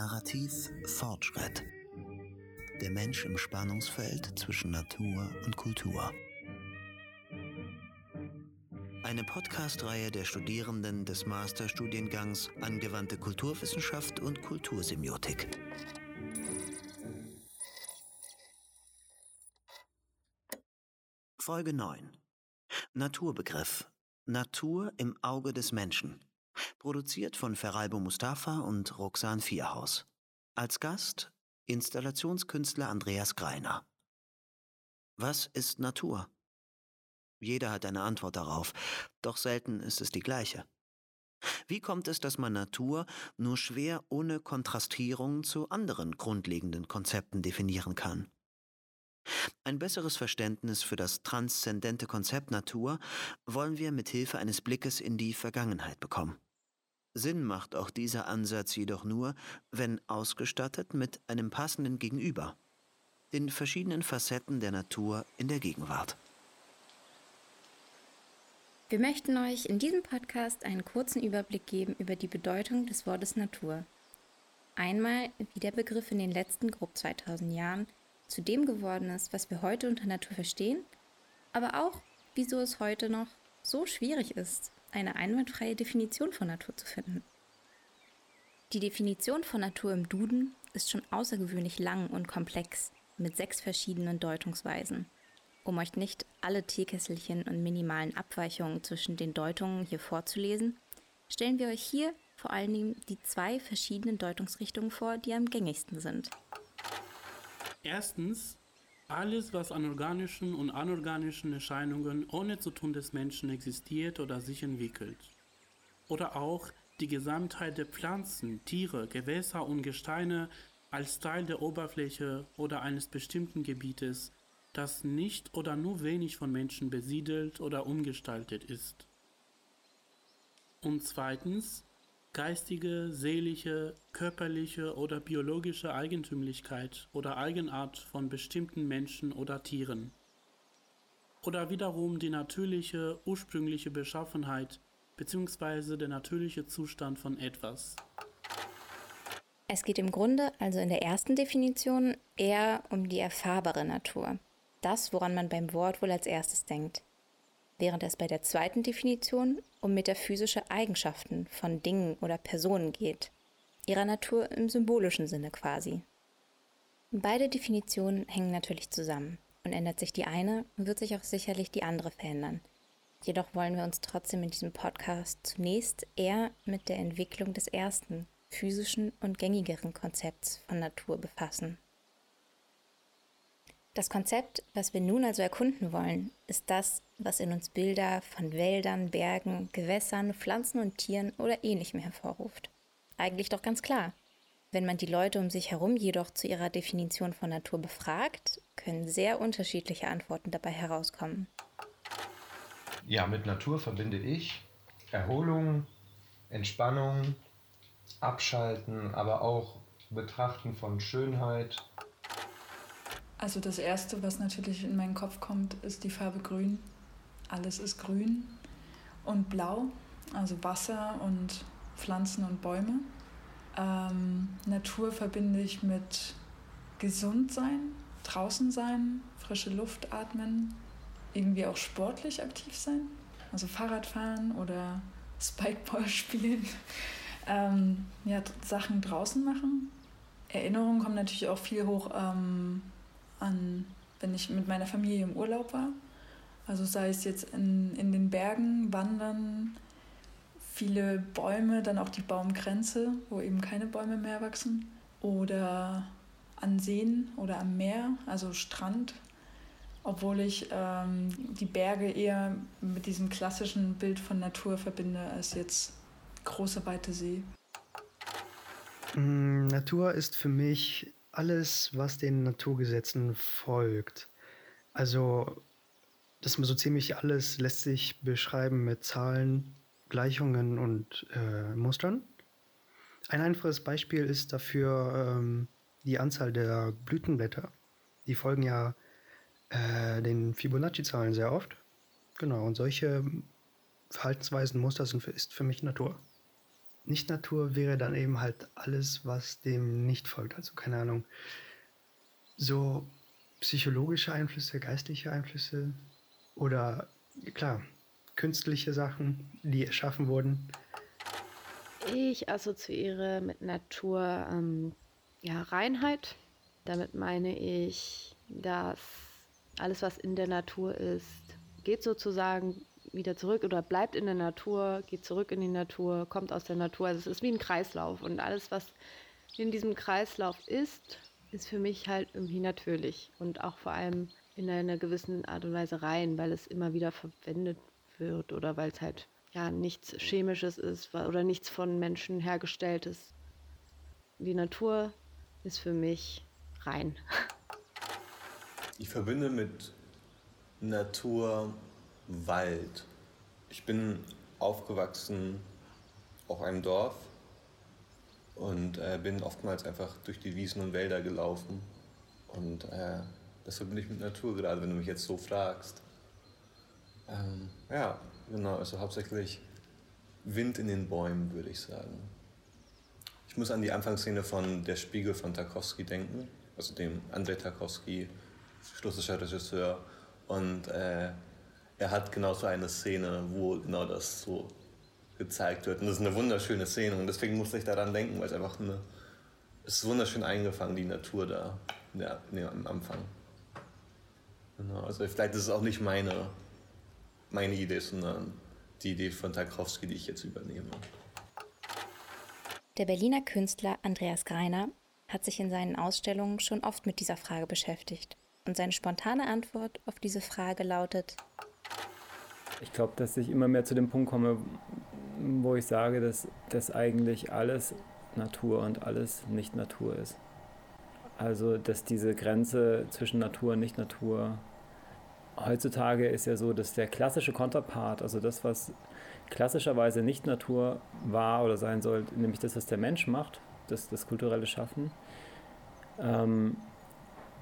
Narrativ Fortschritt. Der Mensch im Spannungsfeld zwischen Natur und Kultur. Eine Podcast-Reihe der Studierenden des Masterstudiengangs Angewandte Kulturwissenschaft und Kultursemiotik. Folge 9. Naturbegriff. Natur im Auge des Menschen. Produziert von Feralbo Mustafa und Roxan Vierhaus. Als Gast Installationskünstler Andreas Greiner. Was ist Natur? Jeder hat eine Antwort darauf, doch selten ist es die gleiche. Wie kommt es, dass man Natur nur schwer ohne Kontrastierung zu anderen grundlegenden Konzepten definieren kann? Ein besseres Verständnis für das transzendente Konzept Natur wollen wir mit Hilfe eines Blickes in die Vergangenheit bekommen. Sinn macht auch dieser Ansatz jedoch nur, wenn ausgestattet mit einem passenden Gegenüber, den verschiedenen Facetten der Natur in der Gegenwart. Wir möchten euch in diesem Podcast einen kurzen Überblick geben über die Bedeutung des Wortes Natur. Einmal, wie der Begriff in den letzten grob 2000 Jahren zu dem geworden ist, was wir heute unter Natur verstehen, aber auch, wieso es heute noch so schwierig ist, eine einwandfreie Definition von Natur zu finden. Die Definition von Natur im Duden ist schon außergewöhnlich lang und komplex mit sechs verschiedenen Deutungsweisen. Um euch nicht alle Teekesselchen und minimalen Abweichungen zwischen den Deutungen hier vorzulesen, stellen wir euch hier vor allen Dingen die zwei verschiedenen Deutungsrichtungen vor, die am gängigsten sind. Erstens, alles, was an organischen und anorganischen Erscheinungen ohne Zutun des Menschen existiert oder sich entwickelt. Oder auch die Gesamtheit der Pflanzen, Tiere, Gewässer und Gesteine als Teil der Oberfläche oder eines bestimmten Gebietes, das nicht oder nur wenig von Menschen besiedelt oder umgestaltet ist. Und zweitens, geistige, seelische, körperliche oder biologische Eigentümlichkeit oder Eigenart von bestimmten Menschen oder Tieren. Oder wiederum die natürliche, ursprüngliche Beschaffenheit bzw. der natürliche Zustand von etwas. Es geht im Grunde also in der ersten Definition eher um die erfahrbare Natur. Das, woran man beim Wort wohl als erstes denkt während es bei der zweiten Definition um metaphysische Eigenschaften von Dingen oder Personen geht, ihrer Natur im symbolischen Sinne quasi. Beide Definitionen hängen natürlich zusammen und ändert sich die eine, wird sich auch sicherlich die andere verändern. Jedoch wollen wir uns trotzdem in diesem Podcast zunächst eher mit der Entwicklung des ersten, physischen und gängigeren Konzepts von Natur befassen. Das Konzept, was wir nun also erkunden wollen, ist das, was in uns Bilder von Wäldern, Bergen, Gewässern, Pflanzen und Tieren oder ähnlichem hervorruft. Eigentlich doch ganz klar. Wenn man die Leute um sich herum jedoch zu ihrer Definition von Natur befragt, können sehr unterschiedliche Antworten dabei herauskommen. Ja, mit Natur verbinde ich Erholung, Entspannung, Abschalten, aber auch Betrachten von Schönheit, also das Erste, was natürlich in meinen Kopf kommt, ist die Farbe Grün. Alles ist grün und blau, also Wasser und Pflanzen und Bäume. Ähm, Natur verbinde ich mit gesund sein, draußen sein, frische Luft atmen, irgendwie auch sportlich aktiv sein, also Fahrrad fahren oder Spikeball spielen, ähm, ja, Sachen draußen machen. Erinnerungen kommen natürlich auch viel hoch. Ähm, an, wenn ich mit meiner Familie im Urlaub war. Also sei es jetzt in, in den Bergen, Wandern, viele Bäume, dann auch die Baumgrenze, wo eben keine Bäume mehr wachsen. Oder an Seen oder am Meer, also Strand. Obwohl ich ähm, die Berge eher mit diesem klassischen Bild von Natur verbinde, als jetzt große, weite See. Mm, Natur ist für mich alles, was den Naturgesetzen folgt. Also, das so ziemlich alles lässt sich beschreiben mit Zahlen, Gleichungen und äh, Mustern. Ein einfaches Beispiel ist dafür ähm, die Anzahl der Blütenblätter. Die folgen ja äh, den Fibonacci-Zahlen sehr oft. Genau, und solche Verhaltensweisen, Muster sind für, ist für mich Natur. Nicht-Natur wäre dann eben halt alles, was dem nicht folgt. Also keine Ahnung, so psychologische Einflüsse, geistliche Einflüsse oder klar, künstliche Sachen, die erschaffen wurden. Ich assoziiere mit Natur ähm, ja, Reinheit. Damit meine ich, dass alles, was in der Natur ist, geht sozusagen wieder zurück oder bleibt in der Natur, geht zurück in die Natur, kommt aus der Natur. Also es ist wie ein Kreislauf und alles, was in diesem Kreislauf ist, ist für mich halt irgendwie natürlich und auch vor allem in einer gewissen Art und Weise rein, weil es immer wieder verwendet wird oder weil es halt ja nichts Chemisches ist oder nichts von Menschen hergestelltes. Die Natur ist für mich rein. Ich verbinde mit Natur Wald. Ich bin aufgewachsen auf einem Dorf und äh, bin oftmals einfach durch die Wiesen und Wälder gelaufen. Und äh, das verbinde ich mit Natur, gerade wenn du mich jetzt so fragst. Ähm, ja, genau, also hauptsächlich Wind in den Bäumen, würde ich sagen. Ich muss an die Anfangsszene von Der Spiegel von Tarkovsky denken, also dem Andrei Tarkovsky, russischer Regisseur. Und äh, er hat genau so eine Szene, wo genau das so gezeigt wird. Und das ist eine wunderschöne Szene und deswegen musste ich daran denken, weil es einfach eine, es ist wunderschön eingefangen, die Natur da ja, nee, am Anfang. Genau, also vielleicht ist es auch nicht meine, meine Idee, sondern die Idee von Tarkowski, die ich jetzt übernehme. Der Berliner Künstler Andreas Greiner hat sich in seinen Ausstellungen schon oft mit dieser Frage beschäftigt. Und seine spontane Antwort auf diese Frage lautet, ich glaube, dass ich immer mehr zu dem Punkt komme, wo ich sage, dass, dass eigentlich alles Natur und alles nicht Natur ist. Also, dass diese Grenze zwischen Natur und Nicht-Natur heutzutage ist ja so, dass der klassische Konterpart, also das, was klassischerweise nicht Natur war oder sein soll, nämlich das, was der Mensch macht, das, das kulturelle Schaffen, ähm,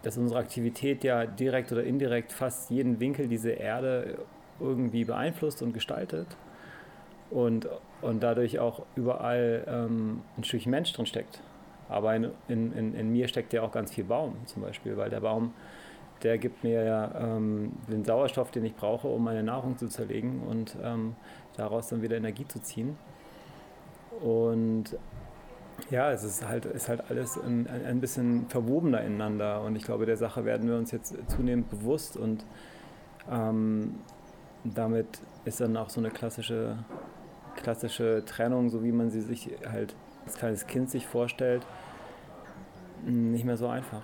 dass unsere Aktivität ja direkt oder indirekt fast jeden Winkel dieser Erde irgendwie beeinflusst und gestaltet und, und dadurch auch überall ähm, ein Stückchen Mensch drin steckt. Aber in, in, in, mir steckt ja auch ganz viel Baum zum Beispiel, weil der Baum, der gibt mir ja ähm, den Sauerstoff, den ich brauche, um meine Nahrung zu zerlegen und ähm, daraus dann wieder Energie zu ziehen. Und ja, es ist halt, ist halt alles ein, ein bisschen verwobener ineinander und ich glaube, der Sache werden wir uns jetzt zunehmend bewusst und ähm, damit ist dann auch so eine klassische, klassische Trennung, so wie man sie sich halt als kleines Kind sich vorstellt, nicht mehr so einfach.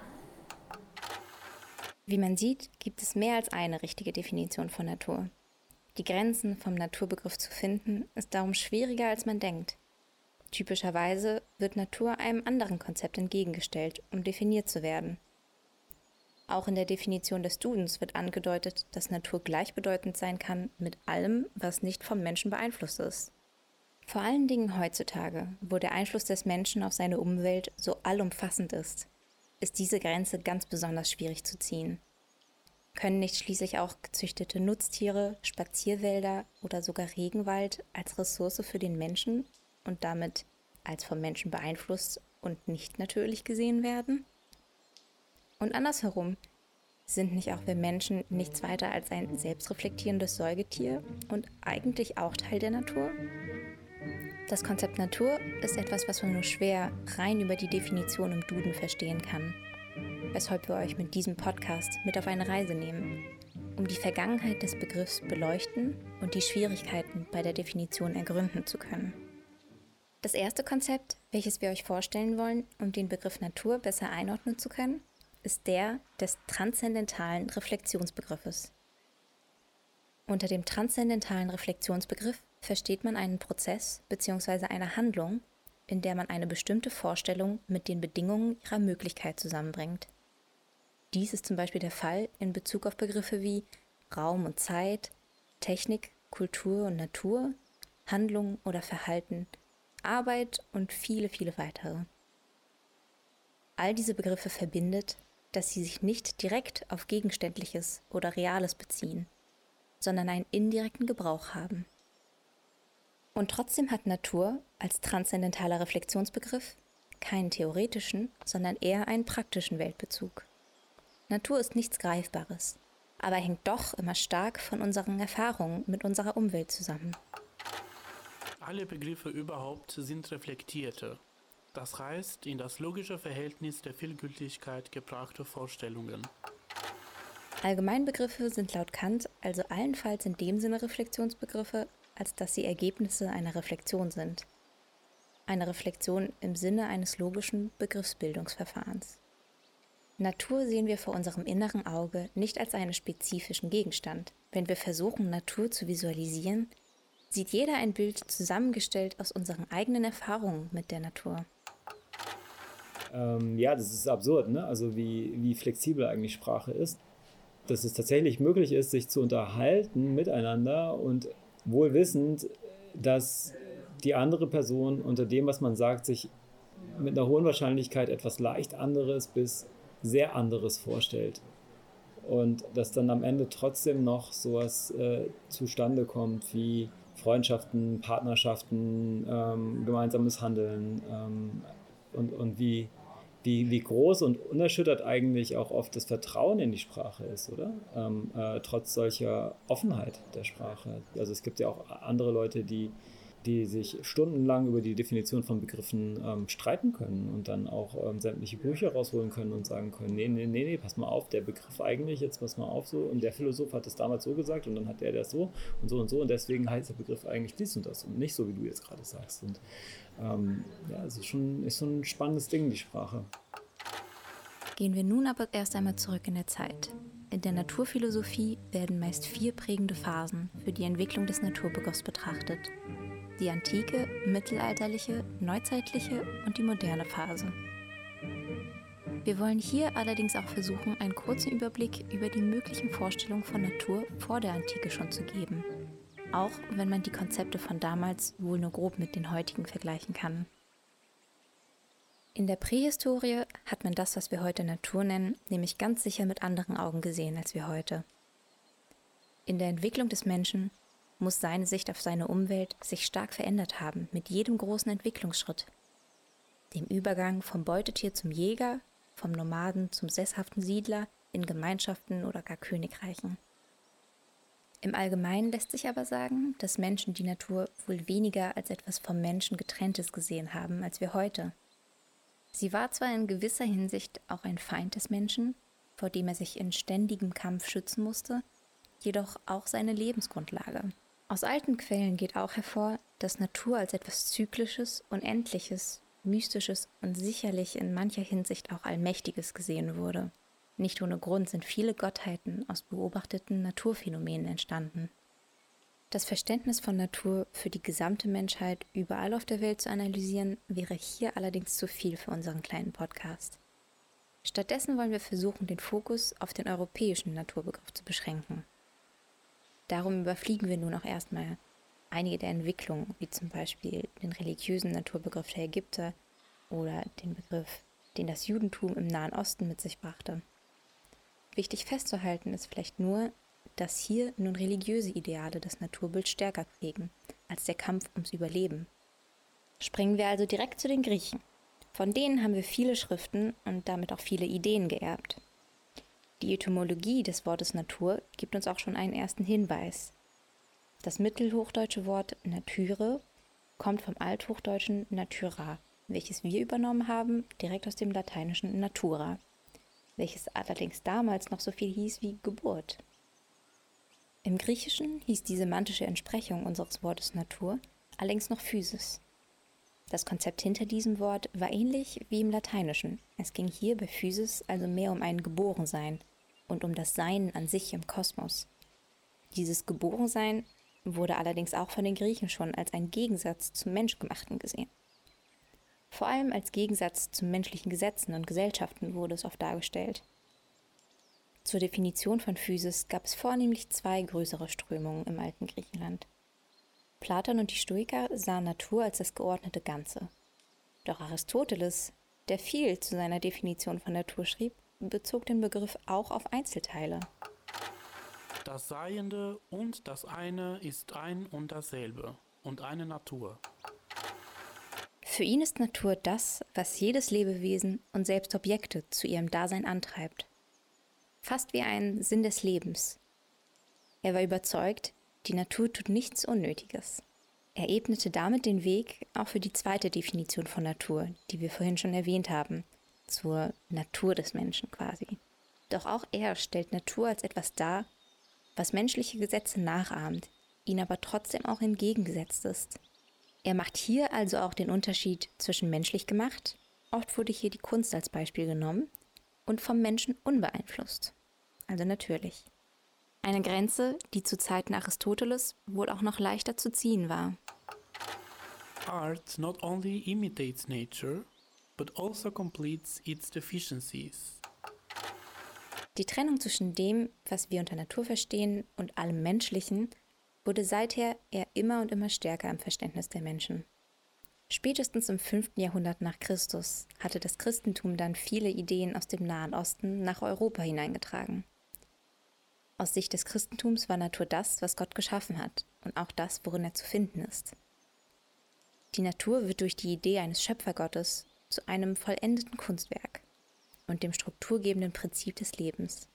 Wie man sieht, gibt es mehr als eine richtige Definition von Natur. Die Grenzen vom Naturbegriff zu finden, ist darum schwieriger, als man denkt. Typischerweise wird Natur einem anderen Konzept entgegengestellt, um definiert zu werden. Auch in der Definition des Dudens wird angedeutet, dass Natur gleichbedeutend sein kann mit allem, was nicht vom Menschen beeinflusst ist. Vor allen Dingen heutzutage, wo der Einfluss des Menschen auf seine Umwelt so allumfassend ist, ist diese Grenze ganz besonders schwierig zu ziehen. Können nicht schließlich auch gezüchtete Nutztiere, Spazierwälder oder sogar Regenwald als Ressource für den Menschen und damit als vom Menschen beeinflusst und nicht natürlich gesehen werden? Und andersherum, sind nicht auch wir Menschen nichts weiter als ein selbstreflektierendes Säugetier und eigentlich auch Teil der Natur? Das Konzept Natur ist etwas, was man nur schwer rein über die Definition im Duden verstehen kann. Weshalb wir euch mit diesem Podcast mit auf eine Reise nehmen, um die Vergangenheit des Begriffs beleuchten und die Schwierigkeiten bei der Definition ergründen zu können. Das erste Konzept, welches wir euch vorstellen wollen, um den Begriff Natur besser einordnen zu können, ist der des transzendentalen Reflexionsbegriffes. Unter dem transzendentalen Reflexionsbegriff versteht man einen Prozess bzw. eine Handlung, in der man eine bestimmte Vorstellung mit den Bedingungen ihrer Möglichkeit zusammenbringt. Dies ist zum Beispiel der Fall in Bezug auf Begriffe wie Raum und Zeit, Technik, Kultur und Natur, Handlung oder Verhalten, Arbeit und viele, viele weitere. All diese Begriffe verbindet, dass sie sich nicht direkt auf Gegenständliches oder Reales beziehen, sondern einen indirekten Gebrauch haben. Und trotzdem hat Natur als transzendentaler Reflexionsbegriff keinen theoretischen, sondern eher einen praktischen Weltbezug. Natur ist nichts Greifbares, aber hängt doch immer stark von unseren Erfahrungen mit unserer Umwelt zusammen. Alle Begriffe überhaupt sind reflektierte, das heißt in das logische Verhältnis der Vielgültigkeit gebrachte Vorstellungen. Allgemeinbegriffe sind laut Kant also allenfalls in dem Sinne Reflexionsbegriffe, als dass sie Ergebnisse einer Reflexion sind. Eine Reflexion im Sinne eines logischen Begriffsbildungsverfahrens. Natur sehen wir vor unserem inneren Auge nicht als einen spezifischen Gegenstand. Wenn wir versuchen, Natur zu visualisieren, sieht jeder ein Bild zusammengestellt aus unseren eigenen Erfahrungen mit der Natur. Ähm, ja, das ist absurd, ne? Also wie, wie flexibel eigentlich Sprache ist. Dass es tatsächlich möglich ist, sich zu unterhalten miteinander und wohl wissend, dass die andere Person unter dem, was man sagt, sich mit einer hohen Wahrscheinlichkeit etwas leicht anderes bis sehr anderes vorstellt. Und dass dann am Ende trotzdem noch sowas äh, zustande kommt wie Freundschaften, Partnerschaften, ähm, gemeinsames Handeln ähm, und, und wie, wie, wie groß und unerschüttert eigentlich auch oft das Vertrauen in die Sprache ist, oder? Ähm, äh, trotz solcher Offenheit der Sprache. Also es gibt ja auch andere Leute, die die sich stundenlang über die Definition von Begriffen ähm, streiten können und dann auch ähm, sämtliche Bücher rausholen können und sagen können, nee, nee, nee, nee, pass mal auf, der Begriff eigentlich, jetzt pass mal auf so und der Philosoph hat es damals so gesagt und dann hat der das so und so und so und deswegen heißt der Begriff eigentlich dies und das und nicht so, wie du jetzt gerade sagst. Und ähm, ja, es ist schon ist so ein spannendes Ding, die Sprache. Gehen wir nun aber erst einmal zurück in der Zeit. In der Naturphilosophie werden meist vier prägende Phasen für die Entwicklung des Naturbegriffs betrachtet die antike, mittelalterliche, neuzeitliche und die moderne Phase. Wir wollen hier allerdings auch versuchen, einen kurzen Überblick über die möglichen Vorstellungen von Natur vor der Antike schon zu geben, auch wenn man die Konzepte von damals wohl nur grob mit den heutigen vergleichen kann. In der Prähistorie hat man das, was wir heute Natur nennen, nämlich ganz sicher mit anderen Augen gesehen als wir heute. In der Entwicklung des Menschen muss seine Sicht auf seine Umwelt sich stark verändert haben mit jedem großen Entwicklungsschritt. Dem Übergang vom Beutetier zum Jäger, vom Nomaden zum sesshaften Siedler in Gemeinschaften oder gar Königreichen. Im Allgemeinen lässt sich aber sagen, dass Menschen die Natur wohl weniger als etwas vom Menschen getrenntes gesehen haben als wir heute. Sie war zwar in gewisser Hinsicht auch ein Feind des Menschen, vor dem er sich in ständigem Kampf schützen musste, jedoch auch seine Lebensgrundlage. Aus alten Quellen geht auch hervor, dass Natur als etwas Zyklisches, Unendliches, Mystisches und sicherlich in mancher Hinsicht auch Allmächtiges gesehen wurde. Nicht ohne Grund sind viele Gottheiten aus beobachteten Naturphänomenen entstanden. Das Verständnis von Natur für die gesamte Menschheit überall auf der Welt zu analysieren, wäre hier allerdings zu viel für unseren kleinen Podcast. Stattdessen wollen wir versuchen, den Fokus auf den europäischen Naturbegriff zu beschränken. Darum überfliegen wir nun auch erstmal einige der Entwicklungen, wie zum Beispiel den religiösen Naturbegriff der Ägypter oder den Begriff, den das Judentum im Nahen Osten mit sich brachte. Wichtig festzuhalten ist vielleicht nur, dass hier nun religiöse Ideale das Naturbild stärker prägen als der Kampf ums Überleben. Springen wir also direkt zu den Griechen. Von denen haben wir viele Schriften und damit auch viele Ideen geerbt. Die Etymologie des Wortes Natur gibt uns auch schon einen ersten Hinweis. Das mittelhochdeutsche Wort Nature kommt vom althochdeutschen natura, welches wir übernommen haben, direkt aus dem lateinischen natura, welches allerdings damals noch so viel hieß wie Geburt. Im Griechischen hieß die semantische Entsprechung unseres Wortes Natur allerdings noch Physis. Das Konzept hinter diesem Wort war ähnlich wie im Lateinischen. Es ging hier bei Physis also mehr um ein Geborensein, und um das Sein an sich im Kosmos. Dieses Geborensein wurde allerdings auch von den Griechen schon als ein Gegensatz zum Menschgemachten gesehen. Vor allem als Gegensatz zu menschlichen Gesetzen und Gesellschaften wurde es oft dargestellt. Zur Definition von Physis gab es vornehmlich zwei größere Strömungen im alten Griechenland. Platon und die Stoiker sahen Natur als das geordnete Ganze. Doch Aristoteles, der viel zu seiner Definition von Natur schrieb, bezog den Begriff auch auf Einzelteile. Das Seiende und das eine ist ein und dasselbe. und eine Natur. Für ihn ist Natur das, was jedes Lebewesen und selbst Objekte zu ihrem Dasein antreibt. Fast wie ein Sinn des Lebens. Er war überzeugt, die Natur tut nichts Unnötiges. Er ebnete damit den Weg auch für die zweite Definition von Natur, die wir vorhin schon erwähnt haben, zur Natur des Menschen quasi. Doch auch er stellt Natur als etwas dar, was menschliche Gesetze nachahmt, ihnen aber trotzdem auch entgegengesetzt ist. Er macht hier also auch den Unterschied zwischen menschlich gemacht, oft wurde hier die Kunst als Beispiel genommen, und vom Menschen unbeeinflusst, also natürlich. Eine Grenze, die zu Zeiten Aristoteles wohl auch noch leichter zu ziehen war. Art not only imitates nature, but also completes its deficiencies. Die Trennung zwischen dem, was wir unter Natur verstehen, und allem Menschlichen wurde seither eher immer und immer stärker im Verständnis der Menschen. Spätestens im 5. Jahrhundert nach Christus hatte das Christentum dann viele Ideen aus dem Nahen Osten nach Europa hineingetragen. Aus Sicht des Christentums war Natur das, was Gott geschaffen hat und auch das, worin er zu finden ist. Die Natur wird durch die Idee eines Schöpfergottes zu einem vollendeten Kunstwerk und dem strukturgebenden Prinzip des Lebens.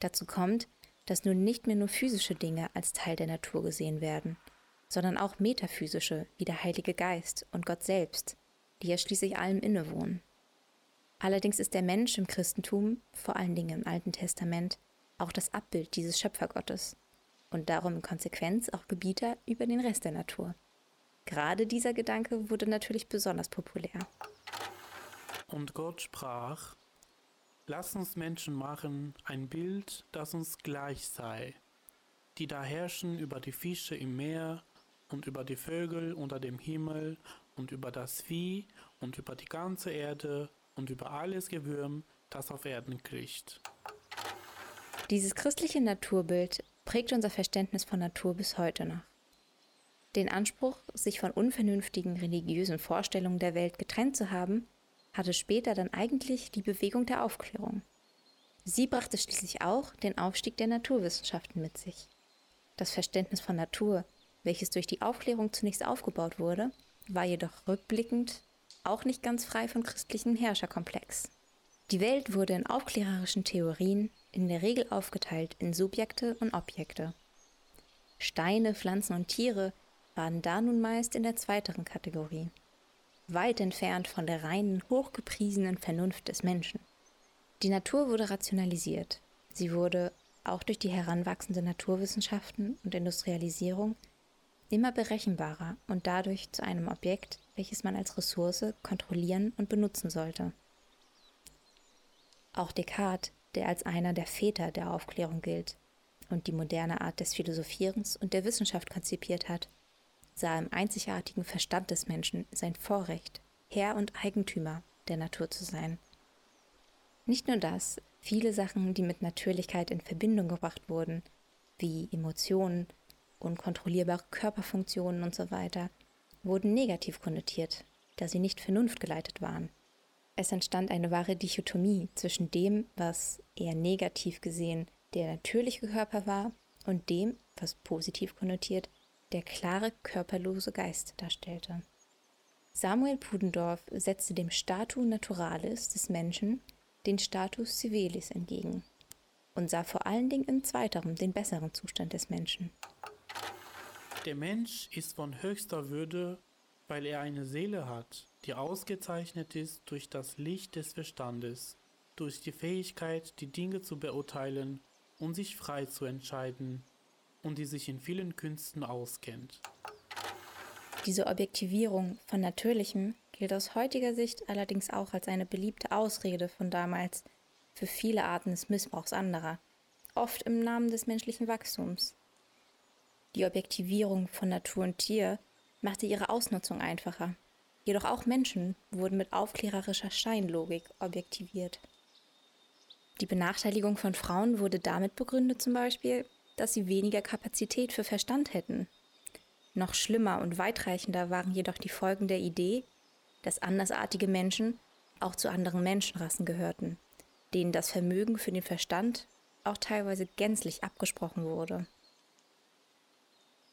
Dazu kommt, dass nun nicht mehr nur physische Dinge als Teil der Natur gesehen werden, sondern auch metaphysische wie der Heilige Geist und Gott selbst, die ja schließlich allem innewohnen. Allerdings ist der Mensch im Christentum, vor allen Dingen im Alten Testament, auch das Abbild dieses Schöpfergottes und darum in Konsequenz auch Gebieter über den Rest der Natur. Gerade dieser Gedanke wurde natürlich besonders populär. Und Gott sprach, Lass uns Menschen machen, ein Bild, das uns gleich sei, die da herrschen über die Fische im Meer und über die Vögel unter dem Himmel und über das Vieh und über die ganze Erde und über alles Gewürm, das auf Erden kriecht. Dieses christliche Naturbild prägt unser Verständnis von Natur bis heute noch. Den Anspruch, sich von unvernünftigen religiösen Vorstellungen der Welt getrennt zu haben, hatte später dann eigentlich die Bewegung der Aufklärung. Sie brachte schließlich auch den Aufstieg der Naturwissenschaften mit sich. Das Verständnis von Natur, welches durch die Aufklärung zunächst aufgebaut wurde, war jedoch rückblickend auch nicht ganz frei von christlichem Herrscherkomplex. Die Welt wurde in aufklärerischen Theorien in der Regel aufgeteilt in Subjekte und Objekte. Steine, Pflanzen und Tiere waren da nun meist in der zweiteren Kategorie weit entfernt von der reinen, hochgepriesenen Vernunft des Menschen. Die Natur wurde rationalisiert. Sie wurde, auch durch die heranwachsende Naturwissenschaften und Industrialisierung, immer berechenbarer und dadurch zu einem Objekt, welches man als Ressource kontrollieren und benutzen sollte. Auch Descartes, der als einer der Väter der Aufklärung gilt und die moderne Art des Philosophierens und der Wissenschaft konzipiert hat, sah im einzigartigen Verstand des Menschen sein Vorrecht, Herr und Eigentümer der Natur zu sein. Nicht nur das, viele Sachen, die mit Natürlichkeit in Verbindung gebracht wurden, wie Emotionen, unkontrollierbare Körperfunktionen usw., so wurden negativ konnotiert, da sie nicht vernunftgeleitet waren. Es entstand eine wahre Dichotomie zwischen dem, was eher negativ gesehen der natürliche Körper war, und dem, was positiv konnotiert der klare, körperlose Geist darstellte. Samuel Pudendorf setzte dem Statu Naturalis des Menschen den Status Civilis entgegen und sah vor allen Dingen im Zweiteren den besseren Zustand des Menschen. Der Mensch ist von höchster Würde, weil er eine Seele hat, die ausgezeichnet ist durch das Licht des Verstandes, durch die Fähigkeit, die Dinge zu beurteilen und sich frei zu entscheiden, und die sich in vielen Künsten auskennt. Diese Objektivierung von Natürlichem gilt aus heutiger Sicht allerdings auch als eine beliebte Ausrede von damals für viele Arten des Missbrauchs anderer, oft im Namen des menschlichen Wachstums. Die Objektivierung von Natur und Tier machte ihre Ausnutzung einfacher. Jedoch auch Menschen wurden mit aufklärerischer Scheinlogik objektiviert. Die Benachteiligung von Frauen wurde damit begründet zum Beispiel, dass sie weniger Kapazität für Verstand hätten. Noch schlimmer und weitreichender waren jedoch die Folgen der Idee, dass andersartige Menschen auch zu anderen Menschenrassen gehörten, denen das Vermögen für den Verstand auch teilweise gänzlich abgesprochen wurde.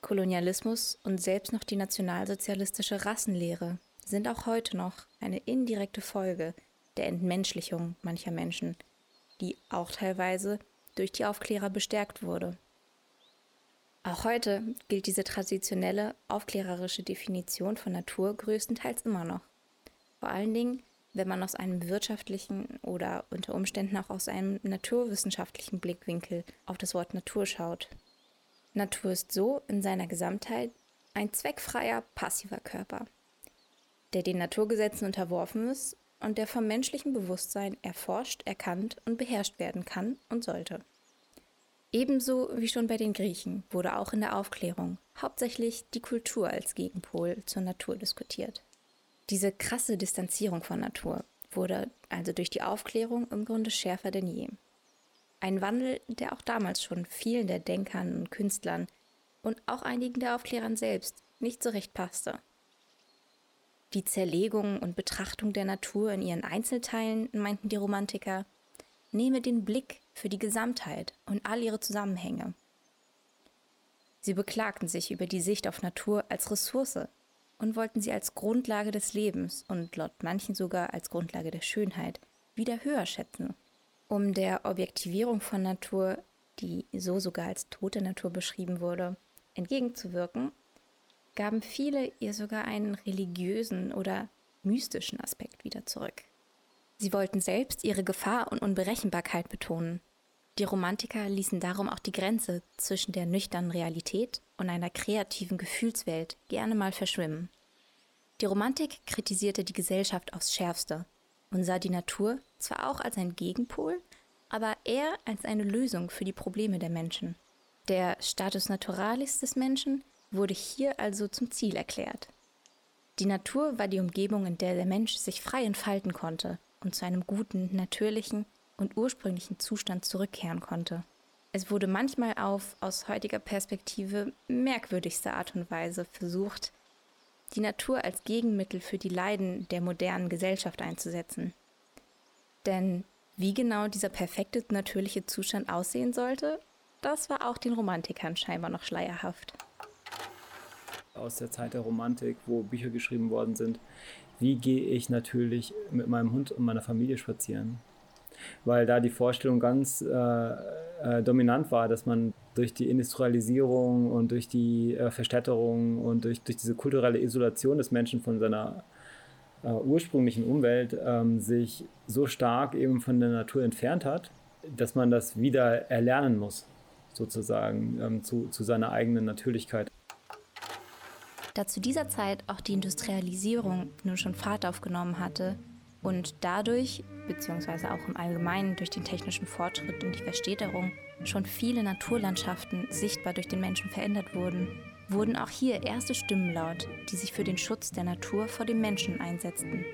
Kolonialismus und selbst noch die nationalsozialistische Rassenlehre sind auch heute noch eine indirekte Folge der Entmenschlichung mancher Menschen, die auch teilweise durch die Aufklärer bestärkt wurde. Auch heute gilt diese traditionelle aufklärerische Definition von Natur größtenteils immer noch. Vor allen Dingen, wenn man aus einem wirtschaftlichen oder unter Umständen auch aus einem naturwissenschaftlichen Blickwinkel auf das Wort Natur schaut. Natur ist so in seiner Gesamtheit ein zweckfreier, passiver Körper, der den Naturgesetzen unterworfen ist und der vom menschlichen Bewusstsein erforscht, erkannt und beherrscht werden kann und sollte. Ebenso wie schon bei den Griechen wurde auch in der Aufklärung hauptsächlich die Kultur als Gegenpol zur Natur diskutiert. Diese krasse Distanzierung von Natur wurde also durch die Aufklärung im Grunde schärfer denn je. Ein Wandel, der auch damals schon vielen der Denkern und Künstlern und auch einigen der Aufklärern selbst nicht so recht passte. Die Zerlegung und Betrachtung der Natur in ihren Einzelteilen, meinten die Romantiker, nehme den Blick für die Gesamtheit und all ihre Zusammenhänge. Sie beklagten sich über die Sicht auf Natur als Ressource und wollten sie als Grundlage des Lebens und laut manchen sogar als Grundlage der Schönheit wieder höher schätzen. Um der Objektivierung von Natur, die so sogar als tote Natur beschrieben wurde, entgegenzuwirken, gaben viele ihr sogar einen religiösen oder mystischen Aspekt wieder zurück. Sie wollten selbst ihre Gefahr und Unberechenbarkeit betonen. Die Romantiker ließen darum auch die Grenze zwischen der nüchternen Realität und einer kreativen Gefühlswelt gerne mal verschwimmen. Die Romantik kritisierte die Gesellschaft aufs schärfste und sah die Natur zwar auch als ein Gegenpol, aber eher als eine Lösung für die Probleme der Menschen. Der Status Naturalis des Menschen wurde hier also zum Ziel erklärt. Die Natur war die Umgebung, in der der Mensch sich frei entfalten konnte und zu einem guten, natürlichen und ursprünglichen Zustand zurückkehren konnte. Es wurde manchmal auf aus heutiger Perspektive merkwürdigste Art und Weise versucht, die Natur als Gegenmittel für die Leiden der modernen Gesellschaft einzusetzen. Denn wie genau dieser perfekte natürliche Zustand aussehen sollte, das war auch den Romantikern scheinbar noch schleierhaft aus der Zeit der Romantik, wo Bücher geschrieben worden sind, wie gehe ich natürlich mit meinem Hund und meiner Familie spazieren. Weil da die Vorstellung ganz äh, äh, dominant war, dass man durch die Industrialisierung und durch die äh, Verstädterung und durch, durch diese kulturelle Isolation des Menschen von seiner äh, ursprünglichen Umwelt ähm, sich so stark eben von der Natur entfernt hat, dass man das wieder erlernen muss, sozusagen, ähm, zu, zu seiner eigenen Natürlichkeit. Da zu dieser Zeit auch die Industrialisierung nun schon Fahrt aufgenommen hatte und dadurch, beziehungsweise auch im Allgemeinen durch den technischen Fortschritt und die Verstädterung, schon viele Naturlandschaften sichtbar durch den Menschen verändert wurden, wurden auch hier erste Stimmen laut, die sich für den Schutz der Natur vor dem Menschen einsetzten.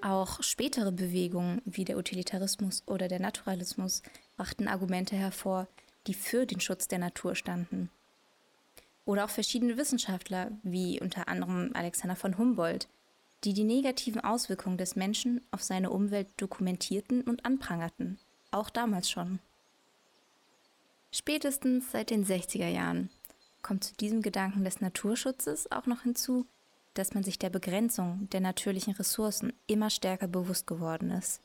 Auch spätere Bewegungen wie der Utilitarismus oder der Naturalismus brachten Argumente hervor, die für den Schutz der Natur standen. Oder auch verschiedene Wissenschaftler, wie unter anderem Alexander von Humboldt, die die negativen Auswirkungen des Menschen auf seine Umwelt dokumentierten und anprangerten, auch damals schon. Spätestens seit den 60er Jahren kommt zu diesem Gedanken des Naturschutzes auch noch hinzu, dass man sich der Begrenzung der natürlichen Ressourcen immer stärker bewusst geworden ist.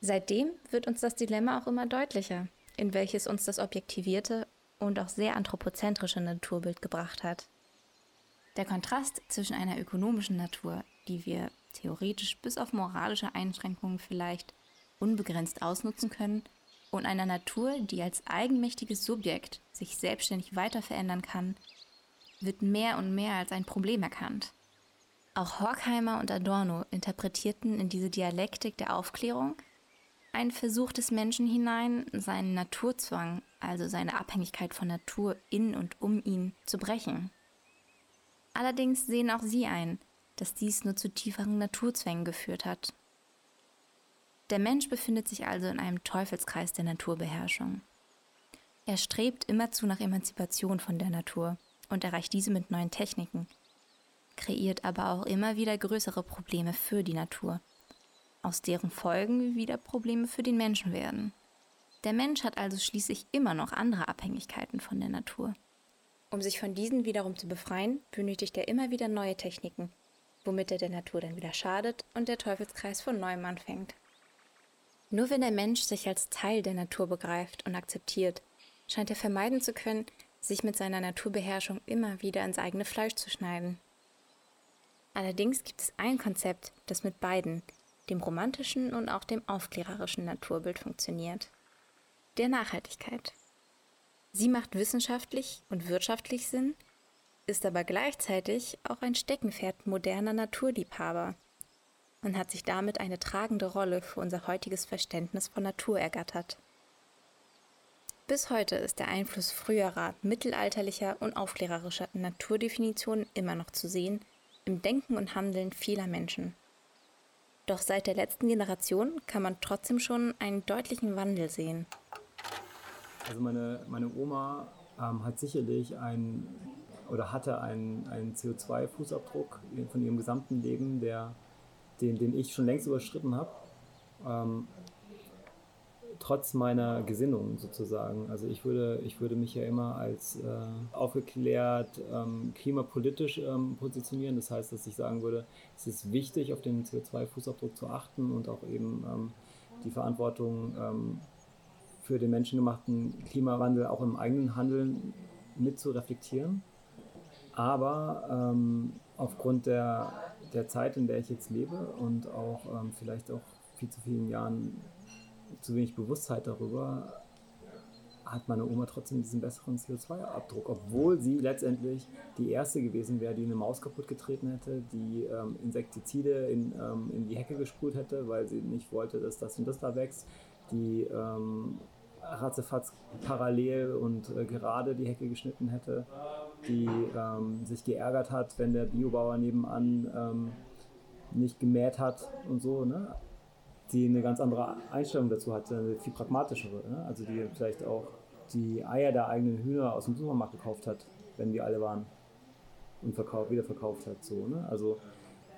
Seitdem wird uns das Dilemma auch immer deutlicher, in welches uns das objektivierte und auch sehr anthropozentrische Naturbild gebracht hat. Der Kontrast zwischen einer ökonomischen Natur, die wir theoretisch bis auf moralische Einschränkungen vielleicht unbegrenzt ausnutzen können, und einer Natur, die als eigenmächtiges Subjekt sich selbstständig weiter verändern kann, wird mehr und mehr als ein Problem erkannt. Auch Horkheimer und Adorno interpretierten in diese Dialektik der Aufklärung einen Versuch des Menschen hinein, seinen Naturzwang also seine Abhängigkeit von Natur in und um ihn, zu brechen. Allerdings sehen auch sie ein, dass dies nur zu tieferen Naturzwängen geführt hat. Der Mensch befindet sich also in einem Teufelskreis der Naturbeherrschung. Er strebt immerzu nach Emanzipation von der Natur und erreicht diese mit neuen Techniken, kreiert aber auch immer wieder größere Probleme für die Natur, aus deren Folgen wieder Probleme für den Menschen werden. Der Mensch hat also schließlich immer noch andere Abhängigkeiten von der Natur. Um sich von diesen wiederum zu befreien, benötigt er immer wieder neue Techniken, womit er der Natur dann wieder schadet und der Teufelskreis von neuem anfängt. Nur wenn der Mensch sich als Teil der Natur begreift und akzeptiert, scheint er vermeiden zu können, sich mit seiner Naturbeherrschung immer wieder ins eigene Fleisch zu schneiden. Allerdings gibt es ein Konzept, das mit beiden, dem romantischen und auch dem aufklärerischen Naturbild funktioniert. Der Nachhaltigkeit. Sie macht wissenschaftlich und wirtschaftlich Sinn, ist aber gleichzeitig auch ein Steckenpferd moderner Naturliebhaber und hat sich damit eine tragende Rolle für unser heutiges Verständnis von Natur ergattert. Bis heute ist der Einfluss früherer, mittelalterlicher und aufklärerischer Naturdefinitionen immer noch zu sehen im Denken und Handeln vieler Menschen. Doch seit der letzten Generation kann man trotzdem schon einen deutlichen Wandel sehen. Also meine, meine Oma ähm, hat sicherlich einen oder hatte einen, einen CO2-Fußabdruck von ihrem gesamten Leben, der, den, den ich schon längst überschritten habe. Ähm, trotz meiner Gesinnung sozusagen. Also ich würde, ich würde mich ja immer als äh, aufgeklärt, ähm, klimapolitisch ähm, positionieren. Das heißt, dass ich sagen würde, es ist wichtig, auf den CO2-Fußabdruck zu achten und auch eben ähm, die Verantwortung ähm, für den menschengemachten Klimawandel auch im eigenen Handeln mit zu reflektieren. Aber ähm, aufgrund der, der Zeit, in der ich jetzt lebe und auch ähm, vielleicht auch viel zu vielen Jahren zu wenig Bewusstheit darüber, hat meine Oma trotzdem diesen besseren CO2-Abdruck, obwohl sie letztendlich die erste gewesen wäre, die eine Maus kaputt getreten hätte, die ähm, Insektizide in, ähm, in die Hecke gesprüht hätte, weil sie nicht wollte, dass das und das da wächst, die ähm, ratzefatz parallel und äh, gerade die Hecke geschnitten hätte, die ähm, sich geärgert hat, wenn der Biobauer nebenan ähm, nicht gemäht hat und so. Ne? Die eine ganz andere Einstellung dazu hat, eine viel pragmatischere. Ne? Also die vielleicht auch die Eier der eigenen Hühner aus dem Supermarkt gekauft hat, wenn die alle waren und verkauft, wieder verkauft hat. So, ne? Also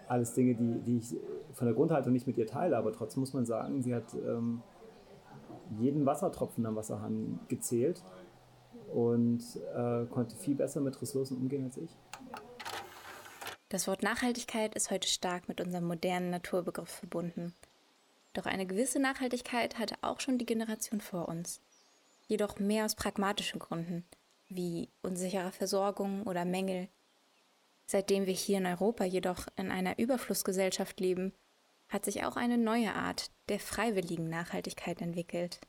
alles Dinge, die, die ich von der Grundhaltung nicht mit ihr teile, aber trotzdem muss man sagen, sie hat ähm, jeden Wassertropfen am Wasserhahn gezählt und äh, konnte viel besser mit Ressourcen umgehen als ich. Das Wort Nachhaltigkeit ist heute stark mit unserem modernen Naturbegriff verbunden. Doch eine gewisse Nachhaltigkeit hatte auch schon die Generation vor uns. Jedoch mehr aus pragmatischen Gründen, wie unsicherer Versorgung oder Mängel. Seitdem wir hier in Europa jedoch in einer Überflussgesellschaft leben, hat sich auch eine neue Art der freiwilligen Nachhaltigkeit entwickelt.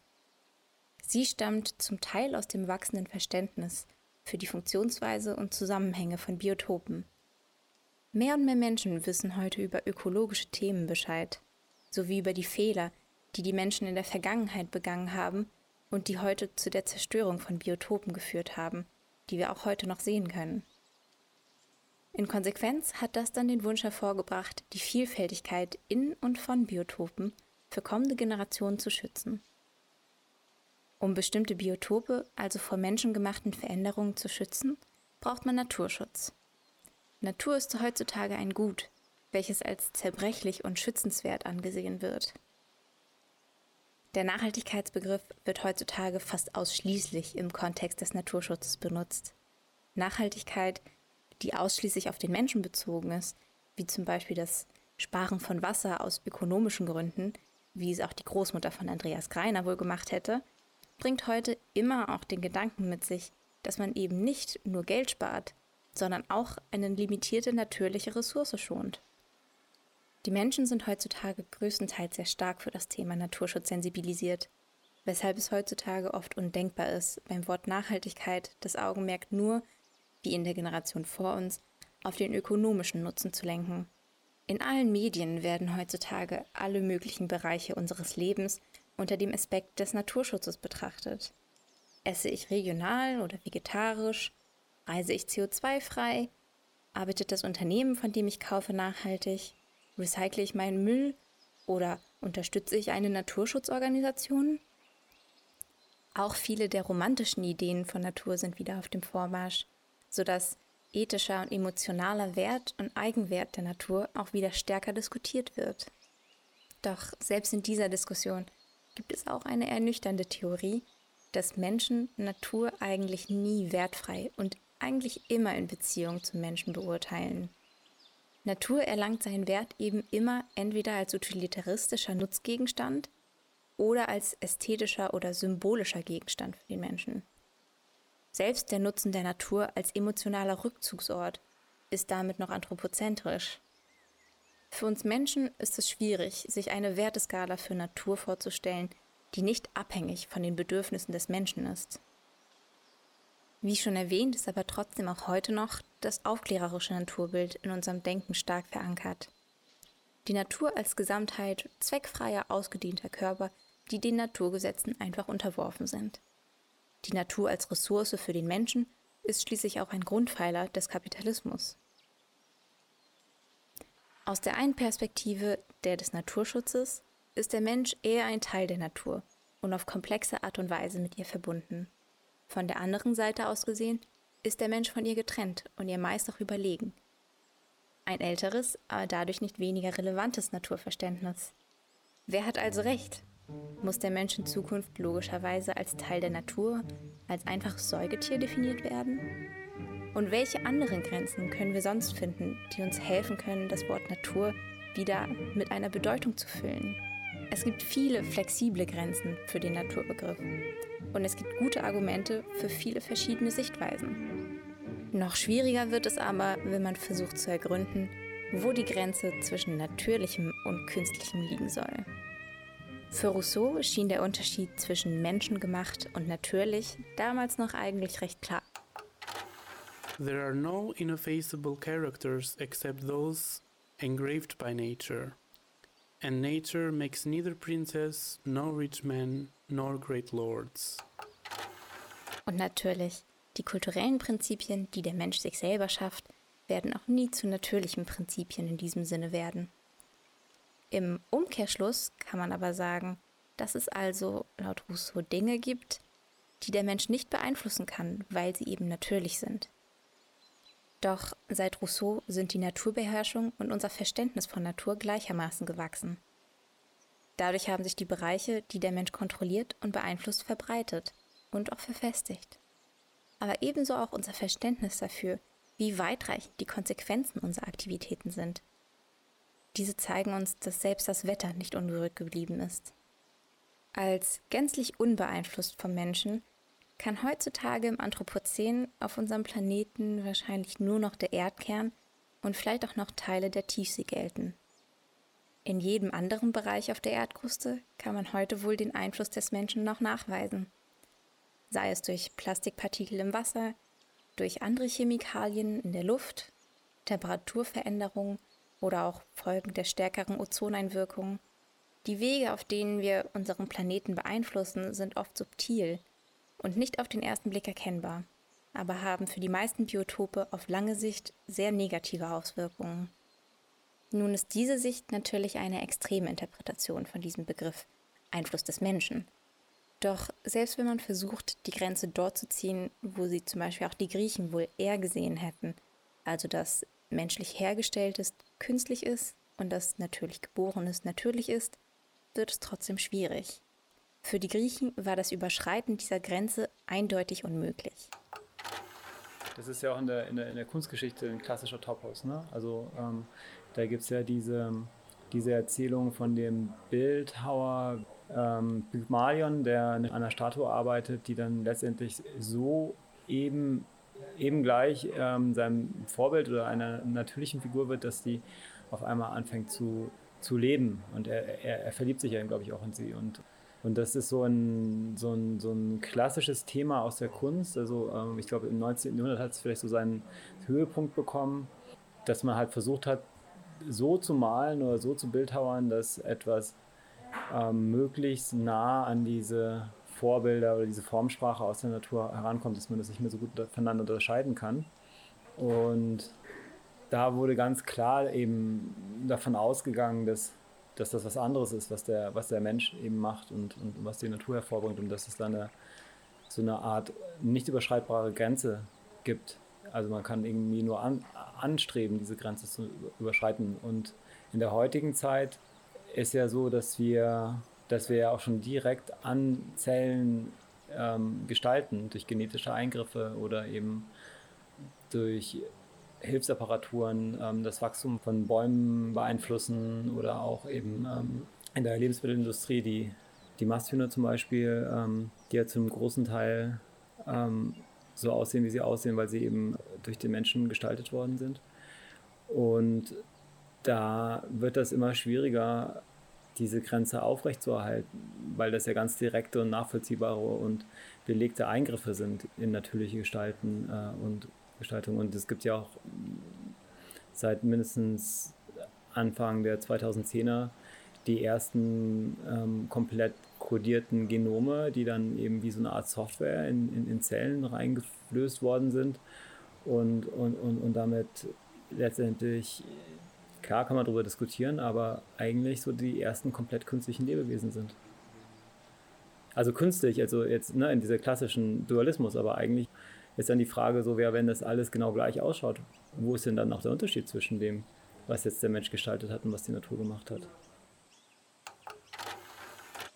Sie stammt zum Teil aus dem wachsenden Verständnis für die Funktionsweise und Zusammenhänge von Biotopen. Mehr und mehr Menschen wissen heute über ökologische Themen Bescheid sowie über die Fehler, die die Menschen in der Vergangenheit begangen haben und die heute zu der Zerstörung von Biotopen geführt haben, die wir auch heute noch sehen können. In Konsequenz hat das dann den Wunsch hervorgebracht, die Vielfältigkeit in und von Biotopen für kommende Generationen zu schützen. Um bestimmte Biotope, also vor menschengemachten Veränderungen zu schützen, braucht man Naturschutz. Natur ist heutzutage ein Gut, welches als zerbrechlich und schützenswert angesehen wird. Der Nachhaltigkeitsbegriff wird heutzutage fast ausschließlich im Kontext des Naturschutzes benutzt. Nachhaltigkeit, die ausschließlich auf den Menschen bezogen ist, wie zum Beispiel das Sparen von Wasser aus ökonomischen Gründen, wie es auch die Großmutter von Andreas Greiner wohl gemacht hätte, bringt heute immer auch den Gedanken mit sich, dass man eben nicht nur Geld spart, sondern auch eine limitierte natürliche Ressource schont. Die Menschen sind heutzutage größtenteils sehr stark für das Thema Naturschutz sensibilisiert, weshalb es heutzutage oft undenkbar ist, beim Wort Nachhaltigkeit das Augenmerk nur, wie in der Generation vor uns, auf den ökonomischen Nutzen zu lenken. In allen Medien werden heutzutage alle möglichen Bereiche unseres Lebens unter dem Aspekt des Naturschutzes betrachtet. Esse ich regional oder vegetarisch? Reise ich CO2-frei? Arbeitet das Unternehmen, von dem ich kaufe, nachhaltig? Recycle ich meinen Müll oder unterstütze ich eine Naturschutzorganisation? Auch viele der romantischen Ideen von Natur sind wieder auf dem Vormarsch, sodass ethischer und emotionaler Wert und Eigenwert der Natur auch wieder stärker diskutiert wird. Doch selbst in dieser Diskussion gibt es auch eine ernüchternde Theorie, dass Menschen Natur eigentlich nie wertfrei und eigentlich immer in Beziehung zum Menschen beurteilen. Natur erlangt seinen Wert eben immer entweder als utilitaristischer Nutzgegenstand oder als ästhetischer oder symbolischer Gegenstand für den Menschen. Selbst der Nutzen der Natur als emotionaler Rückzugsort ist damit noch anthropozentrisch. Für uns Menschen ist es schwierig, sich eine Werteskala für Natur vorzustellen, die nicht abhängig von den Bedürfnissen des Menschen ist. Wie schon erwähnt, ist aber trotzdem auch heute noch das aufklärerische Naturbild in unserem Denken stark verankert. Die Natur als Gesamtheit zweckfreier, ausgedehnter Körper, die den Naturgesetzen einfach unterworfen sind. Die Natur als Ressource für den Menschen ist schließlich auch ein Grundpfeiler des Kapitalismus. Aus der einen Perspektive, der des Naturschutzes, ist der Mensch eher ein Teil der Natur und auf komplexe Art und Weise mit ihr verbunden. Von der anderen Seite aus gesehen ist der Mensch von ihr getrennt und ihr meist auch überlegen. Ein älteres, aber dadurch nicht weniger relevantes Naturverständnis. Wer hat also recht? Muss der Mensch in Zukunft logischerweise als Teil der Natur, als einfaches Säugetier definiert werden? Und welche anderen Grenzen können wir sonst finden, die uns helfen können, das Wort Natur wieder mit einer Bedeutung zu füllen? Es gibt viele flexible Grenzen für den Naturbegriff und es gibt gute Argumente für viele verschiedene Sichtweisen. Noch schwieriger wird es aber, wenn man versucht zu ergründen, wo die Grenze zwischen natürlichem und künstlichem liegen soll. Für Rousseau schien der Unterschied zwischen menschengemacht und natürlich damals noch eigentlich recht klar. There are no ineffaceable characters except those engraved by nature. And nature makes neither princess nor rich man nor great lords. Und natürlich, die kulturellen Prinzipien, die der Mensch sich selber schafft, werden auch nie zu natürlichen Prinzipien in diesem Sinne werden. Im Umkehrschluss kann man aber sagen, dass es also laut Rousseau Dinge gibt, die der Mensch nicht beeinflussen kann, weil sie eben natürlich sind. Doch seit Rousseau sind die Naturbeherrschung und unser Verständnis von Natur gleichermaßen gewachsen. Dadurch haben sich die Bereiche, die der Mensch kontrolliert und beeinflusst, verbreitet und auch verfestigt. Aber ebenso auch unser Verständnis dafür, wie weitreichend die Konsequenzen unserer Aktivitäten sind. Diese zeigen uns, dass selbst das Wetter nicht unberührt geblieben ist. Als gänzlich unbeeinflusst vom Menschen kann heutzutage im Anthropozän auf unserem Planeten wahrscheinlich nur noch der Erdkern und vielleicht auch noch Teile der Tiefsee gelten. In jedem anderen Bereich auf der Erdkruste kann man heute wohl den Einfluss des Menschen noch nachweisen. Sei es durch Plastikpartikel im Wasser, durch andere Chemikalien in der Luft, Temperaturveränderungen oder auch Folgen der stärkeren Ozoneinwirkung. Die Wege, auf denen wir unseren Planeten beeinflussen, sind oft subtil und nicht auf den ersten Blick erkennbar, aber haben für die meisten Biotope auf lange Sicht sehr negative Auswirkungen. Nun ist diese Sicht natürlich eine extreme Interpretation von diesem Begriff Einfluss des Menschen. Doch selbst wenn man versucht, die Grenze dort zu ziehen, wo sie zum Beispiel auch die Griechen wohl eher gesehen hätten, also dass menschlich hergestelltes künstlich ist und das natürlich geborenes natürlich ist, wird es trotzdem schwierig. Für die Griechen war das Überschreiten dieser Grenze eindeutig unmöglich. Das ist ja auch in der, in der, in der Kunstgeschichte ein klassischer Topos. Ne? Also ähm, da gibt es ja diese, diese Erzählung von dem Bildhauer ähm, Pygmalion, der an einer Statue arbeitet, die dann letztendlich so eben, eben gleich ähm, seinem Vorbild oder einer natürlichen Figur wird, dass die auf einmal anfängt zu, zu leben. Und er, er, er verliebt sich ja, glaube ich, auch in sie. Und, und das ist so ein, so, ein, so ein klassisches Thema aus der Kunst. Also ähm, ich glaube, im 19. Jahrhundert hat es vielleicht so seinen Höhepunkt bekommen, dass man halt versucht hat, so zu malen oder so zu bildhauern, dass etwas ähm, möglichst nah an diese Vorbilder oder diese Formsprache aus der Natur herankommt, dass man das nicht mehr so gut voneinander unterscheiden kann. Und da wurde ganz klar eben davon ausgegangen, dass, dass das was anderes ist, was der, was der Mensch eben macht und, und was die Natur hervorbringt und dass es da eine, so eine Art nicht überschreitbare Grenze gibt. Also man kann irgendwie nur an, anstreben, diese Grenze zu überschreiten. Und in der heutigen Zeit ist ja so, dass wir dass wir ja auch schon direkt an Zellen ähm, gestalten, durch genetische Eingriffe oder eben durch Hilfsapparaturen ähm, das Wachstum von Bäumen beeinflussen oder auch eben ähm, in der Lebensmittelindustrie die, die Masthühner zum Beispiel, ähm, die ja zum großen Teil ähm, so aussehen, wie sie aussehen, weil sie eben durch den Menschen gestaltet worden sind. Und da wird das immer schwieriger, diese Grenze aufrechtzuerhalten, weil das ja ganz direkte und nachvollziehbare und belegte Eingriffe sind in natürliche Gestalten äh, und Gestaltung. Und es gibt ja auch seit mindestens Anfang der 2010er die ersten ähm, komplett kodierten Genome, die dann eben wie so eine Art Software in, in, in Zellen reingeflößt worden sind und, und, und, und damit letztendlich, klar kann man darüber diskutieren, aber eigentlich so die ersten komplett künstlichen Lebewesen sind. Also künstlich, also jetzt ne, in dieser klassischen Dualismus, aber eigentlich ist dann die Frage so, wer, wenn das alles genau gleich ausschaut, wo ist denn dann noch der Unterschied zwischen dem, was jetzt der Mensch gestaltet hat und was die Natur gemacht hat?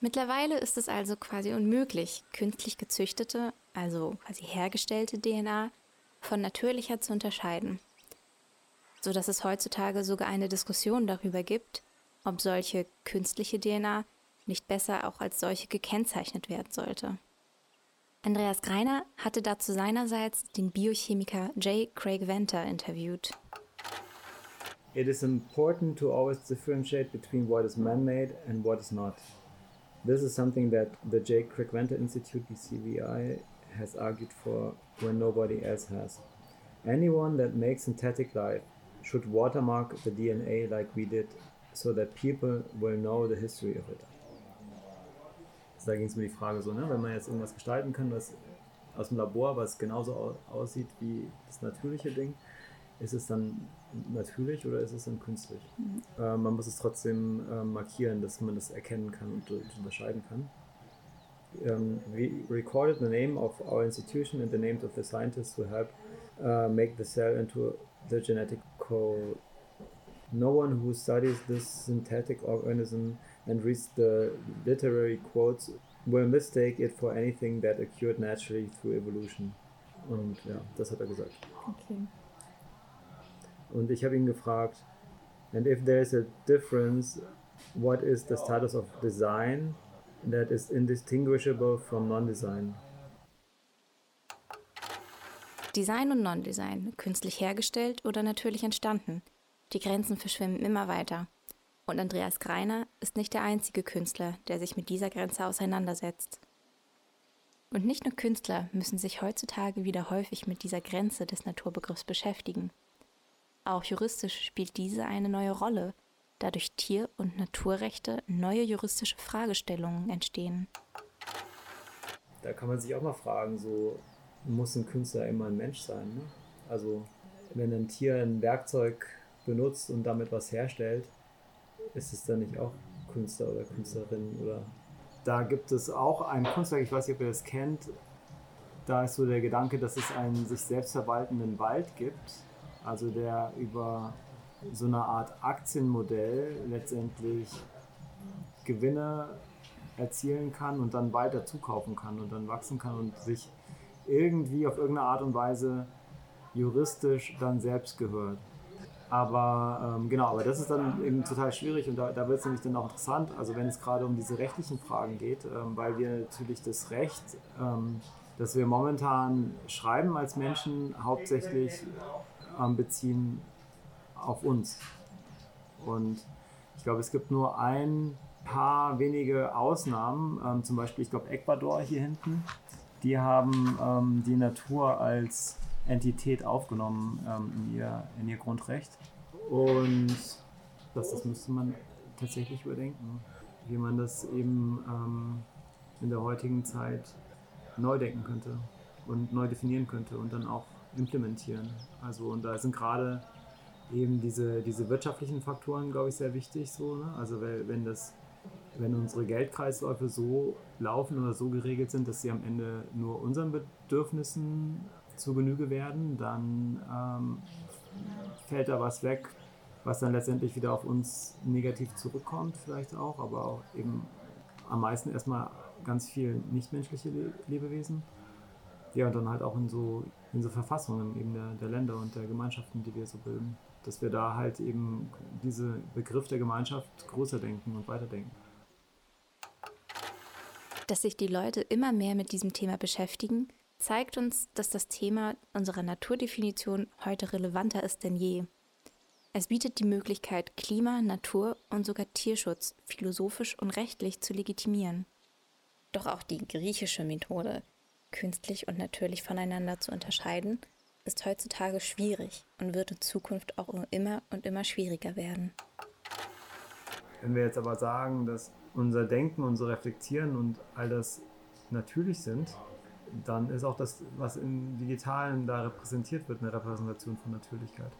Mittlerweile ist es also quasi unmöglich, künstlich gezüchtete, also quasi hergestellte DNA von natürlicher zu unterscheiden, so dass es heutzutage sogar eine Diskussion darüber gibt, ob solche künstliche DNA nicht besser auch als solche gekennzeichnet werden sollte. Andreas Greiner hatte dazu seinerseits den Biochemiker J. Craig Venter interviewt. It is important to always differentiate between what is man-made and what is not. This is something that the J. Craig Venter Institute, BCVI, has argued for when nobody else has. Anyone that makes synthetic life should watermark the DNA like we did so that people will know the history of it. da ging es mir um die Frage so, ne, wenn man jetzt irgendwas gestalten kann, was aus dem Labor, was genauso aussieht wie das natürliche Ding, ist es dann natürlich oder ist es dann künstlich? Mhm. Äh, man muss es trotzdem äh, markieren, dass man das erkennen kann und, unterscheiden kann. Um, ähm, we recorded the name of our institution and the names of the scientists who help uh, make the cell into the genetic code. No one who studies this synthetic organism and reads the literary quotes will mistake it for anything that occurred naturally through evolution. Und ja, das hat er gesagt. Okay. Und ich habe ihn gefragt, and if there is a difference, what is the status of design that is indistinguishable from non-design? Design und Non-Design, künstlich hergestellt oder natürlich entstanden. Die Grenzen verschwimmen immer weiter. Und Andreas Greiner ist nicht der einzige Künstler, der sich mit dieser Grenze auseinandersetzt. Und nicht nur Künstler müssen sich heutzutage wieder häufig mit dieser Grenze des Naturbegriffs beschäftigen. Auch juristisch spielt diese eine neue Rolle, da durch Tier- und Naturrechte neue juristische Fragestellungen entstehen. Da kann man sich auch mal fragen, so muss ein Künstler immer ein Mensch sein? Ne? Also wenn ein Tier ein Werkzeug benutzt und damit was herstellt, ist es dann nicht auch Künstler oder Künstlerin oder da gibt es auch ein Kunstwerk, ich weiß nicht, ob ihr das kennt, da ist so der Gedanke, dass es einen sich selbst verwaltenden Wald gibt, also der über so eine Art Aktienmodell letztendlich Gewinne erzielen kann und dann weiter zukaufen kann und dann wachsen kann und sich irgendwie auf irgendeine Art und Weise juristisch dann selbst gehört. Aber ähm, genau, aber das ist dann eben total schwierig und da, da wird es nämlich dann auch interessant, also wenn es gerade um diese rechtlichen Fragen geht, ähm, weil wir natürlich das Recht, ähm, das wir momentan schreiben als Menschen, hauptsächlich ähm, beziehen auf uns. Und ich glaube, es gibt nur ein paar wenige Ausnahmen, ähm, zum Beispiel, ich glaube, Ecuador hier hinten, die haben ähm, die Natur als Entität aufgenommen ähm, in, ihr, in ihr Grundrecht. Und das, das müsste man tatsächlich überdenken, wie man das eben ähm, in der heutigen Zeit neu denken könnte und neu definieren könnte und dann auch implementieren. Also und da sind gerade eben diese, diese wirtschaftlichen Faktoren, glaube ich, sehr wichtig. So, ne? Also wenn das, wenn unsere Geldkreisläufe so laufen oder so geregelt sind, dass sie am Ende nur unseren Bedürfnissen zu Genüge werden, dann ähm, fällt da was weg, was dann letztendlich wieder auf uns negativ zurückkommt, vielleicht auch, aber auch eben am meisten erstmal ganz viel nichtmenschliche Le Lebewesen. Ja, und dann halt auch in so, in so Verfassungen eben der, der Länder und der Gemeinschaften, die wir so bilden. Dass wir da halt eben diesen Begriff der Gemeinschaft größer denken und weiterdenken. Dass sich die Leute immer mehr mit diesem Thema beschäftigen, zeigt uns, dass das Thema unserer Naturdefinition heute relevanter ist denn je. Es bietet die Möglichkeit, Klima, Natur und sogar Tierschutz philosophisch und rechtlich zu legitimieren. Doch auch die griechische Methode, künstlich und natürlich voneinander zu unterscheiden, ist heutzutage schwierig und wird in Zukunft auch immer und immer schwieriger werden. Wenn wir jetzt aber sagen, dass unser Denken, unser Reflektieren und all das natürlich sind, dann ist auch das, was im Digitalen da repräsentiert wird, eine Repräsentation von Natürlichkeit.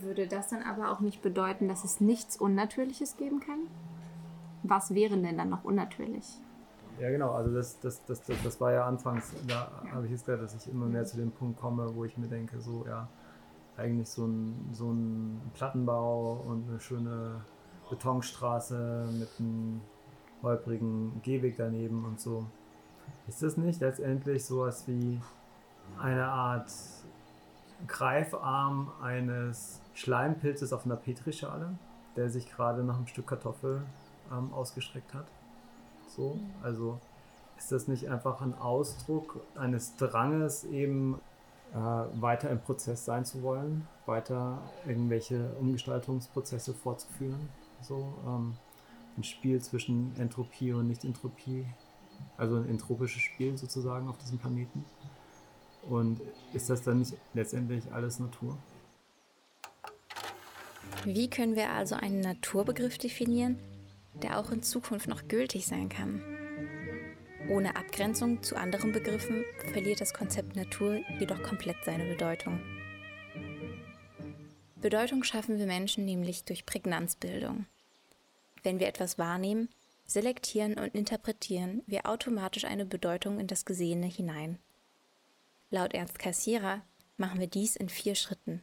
Würde das dann aber auch nicht bedeuten, dass es nichts Unnatürliches geben kann? Was wäre denn dann noch unnatürlich? Ja, genau. Also das, das, das, das, das war ja anfangs, da habe ich jetzt gesagt, dass ich immer mehr zu dem Punkt komme, wo ich mir denke, so, ja, eigentlich so ein, so ein Plattenbau und eine schöne Betonstraße mit einem holprigen Gehweg daneben und so. Ist das nicht letztendlich sowas wie eine Art Greifarm eines Schleimpilzes auf einer Petrischale, der sich gerade nach einem Stück Kartoffel ähm, ausgestreckt hat? So, also ist das nicht einfach ein Ausdruck eines Dranges, eben äh, weiter im Prozess sein zu wollen, weiter irgendwelche Umgestaltungsprozesse fortzuführen? So ähm, ein Spiel zwischen Entropie und Nicht-Entropie also ein entropisches Spiel sozusagen auf diesem Planeten. Und ist das dann nicht letztendlich alles Natur? Wie können wir also einen Naturbegriff definieren, der auch in Zukunft noch gültig sein kann? Ohne Abgrenzung zu anderen Begriffen verliert das Konzept Natur jedoch komplett seine Bedeutung. Bedeutung schaffen wir Menschen nämlich durch Prägnanzbildung. Wenn wir etwas wahrnehmen, selektieren und interpretieren wir automatisch eine Bedeutung in das Gesehene hinein. Laut Ernst Cassirer machen wir dies in vier Schritten.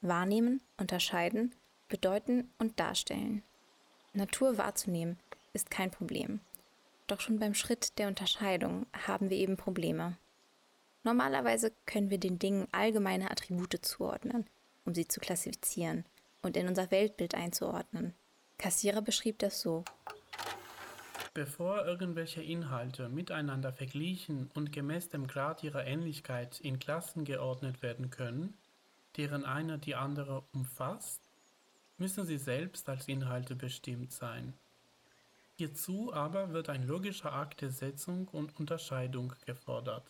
Wahrnehmen, unterscheiden, bedeuten und darstellen. Natur wahrzunehmen ist kein Problem. Doch schon beim Schritt der Unterscheidung haben wir eben Probleme. Normalerweise können wir den Dingen allgemeine Attribute zuordnen, um sie zu klassifizieren und in unser Weltbild einzuordnen. Kassierer beschrieb das so. Bevor irgendwelche Inhalte miteinander verglichen und gemäß dem Grad ihrer Ähnlichkeit in Klassen geordnet werden können, deren eine die andere umfasst, müssen sie selbst als Inhalte bestimmt sein. Hierzu aber wird ein logischer Akt der Setzung und Unterscheidung gefordert.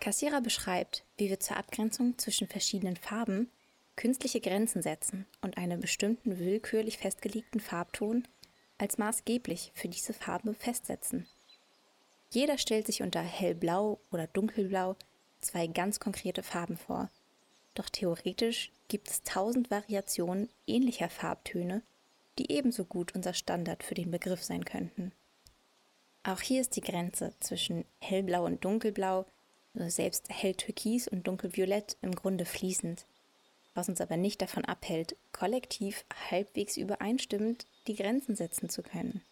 Kassierer beschreibt, wie wir zur Abgrenzung zwischen verschiedenen Farben künstliche Grenzen setzen und einen bestimmten willkürlich festgelegten Farbton als maßgeblich für diese Farbe festsetzen. Jeder stellt sich unter hellblau oder dunkelblau zwei ganz konkrete Farben vor. Doch theoretisch gibt es tausend Variationen ähnlicher Farbtöne, die ebenso gut unser Standard für den Begriff sein könnten. Auch hier ist die Grenze zwischen hellblau und dunkelblau, also selbst helltürkis und dunkelviolett im Grunde fließend, was uns aber nicht davon abhält, kollektiv halbwegs übereinstimmend die Grenzen setzen zu können.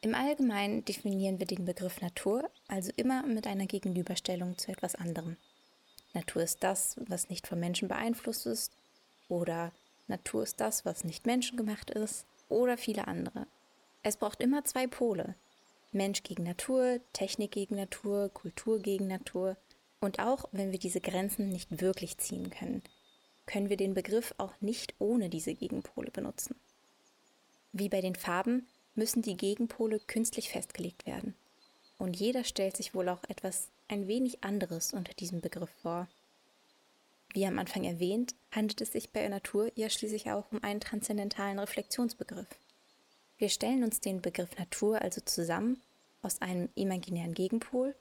Im Allgemeinen definieren wir den Begriff Natur also immer mit einer Gegenüberstellung zu etwas anderem. Natur ist das, was nicht vom Menschen beeinflusst ist, oder Natur ist das, was nicht menschengemacht ist, oder viele andere. Es braucht immer zwei Pole. Mensch gegen Natur, Technik gegen Natur, Kultur gegen Natur. Und auch wenn wir diese Grenzen nicht wirklich ziehen können, können wir den Begriff auch nicht ohne diese Gegenpole benutzen. Wie bei den Farben müssen die Gegenpole künstlich festgelegt werden. Und jeder stellt sich wohl auch etwas ein wenig anderes unter diesem Begriff vor. Wie am Anfang erwähnt, handelt es sich bei Natur ja schließlich auch um einen transzendentalen Reflexionsbegriff. Wir stellen uns den Begriff Natur also zusammen aus einem imaginären Gegenpol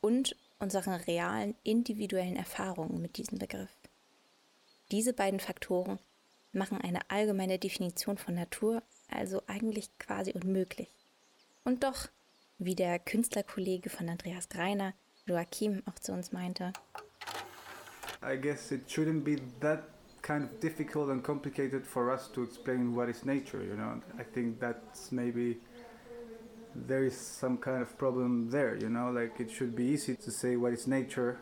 und unseren realen individuellen Erfahrungen mit diesem Begriff. Diese beiden Faktoren machen eine allgemeine Definition von Natur also eigentlich quasi unmöglich. Und doch, wie der Künstlerkollege von Andreas Greiner, Joachim, auch zu uns meinte, I guess it shouldn't be that kind of difficult and complicated for us to explain what is nature, you know. I think that's maybe there is some kind of problem there, you know, like it should be easy to say what is nature.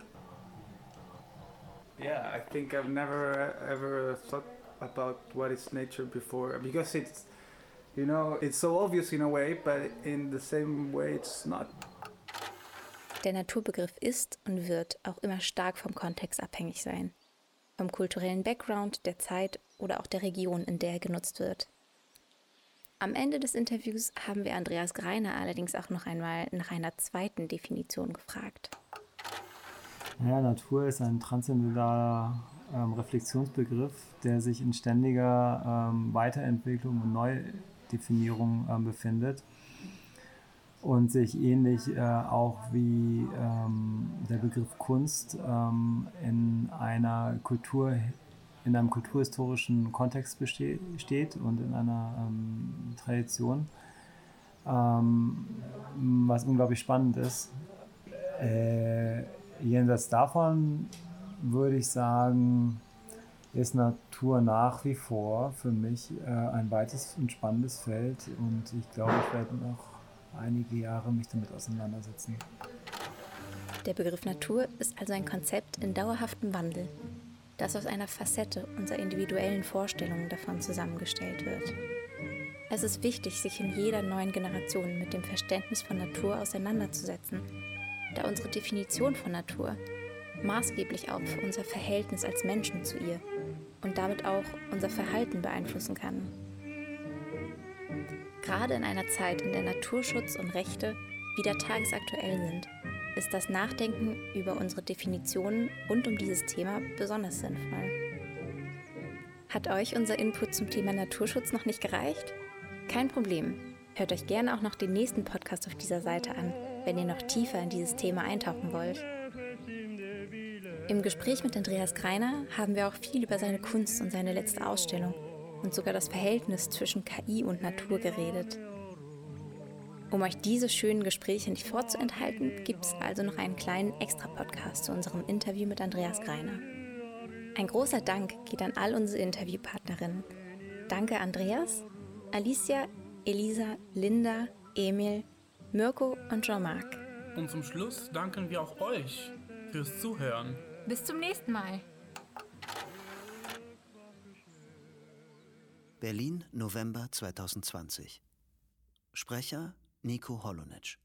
Yeah, I think I've never ever thought about what is nature before because it's you know, it's so obvious in a way, but in the same way it's not. Der Naturbegriff ist und wird auch immer stark vom Kontext abhängig sein. Vom kulturellen Background, der Zeit oder auch der Region, in der er genutzt wird. Am Ende des Interviews haben wir Andreas Greiner allerdings auch noch einmal nach einer zweiten Definition gefragt. Ja, Natur ist ein transzendentaler ähm, Reflexionsbegriff, der sich in ständiger ähm, Weiterentwicklung und Neudefinierung ähm, befindet und sich ähnlich äh, auch wie ähm, der Begriff Kunst ähm, in einer Kultur in einem kulturhistorischen Kontext besteht, steht und in einer ähm, Tradition, ähm, was unglaublich spannend ist. Äh, jenseits davon würde ich sagen, ist Natur nach wie vor für mich äh, ein weites und spannendes Feld und ich glaube, ich werde noch einige Jahre mich damit auseinandersetzen. Der Begriff Natur ist also ein Konzept in dauerhaftem Wandel das aus einer Facette unserer individuellen Vorstellungen davon zusammengestellt wird. Es ist wichtig, sich in jeder neuen Generation mit dem Verständnis von Natur auseinanderzusetzen, da unsere Definition von Natur maßgeblich auch unser Verhältnis als Menschen zu ihr und damit auch unser Verhalten beeinflussen kann. Gerade in einer Zeit, in der Naturschutz und Rechte wieder tagesaktuell sind, ist das Nachdenken über unsere Definitionen rund um dieses Thema besonders sinnvoll. Hat euch unser Input zum Thema Naturschutz noch nicht gereicht? Kein Problem. Hört euch gerne auch noch den nächsten Podcast auf dieser Seite an, wenn ihr noch tiefer in dieses Thema eintauchen wollt. Im Gespräch mit Andreas Greiner haben wir auch viel über seine Kunst und seine letzte Ausstellung und sogar das Verhältnis zwischen KI und Natur geredet. Um euch diese schönen Gespräche nicht vorzuenthalten, gibt es also noch einen kleinen Extra-Podcast zu unserem Interview mit Andreas Greiner. Ein großer Dank geht an all unsere Interviewpartnerinnen. Danke Andreas, Alicia, Elisa, Linda, Emil, Mirko und Jean-Marc. Und zum Schluss danken wir auch euch fürs Zuhören. Bis zum nächsten Mal. Berlin, November 2020. Sprecher Nico Holonitsch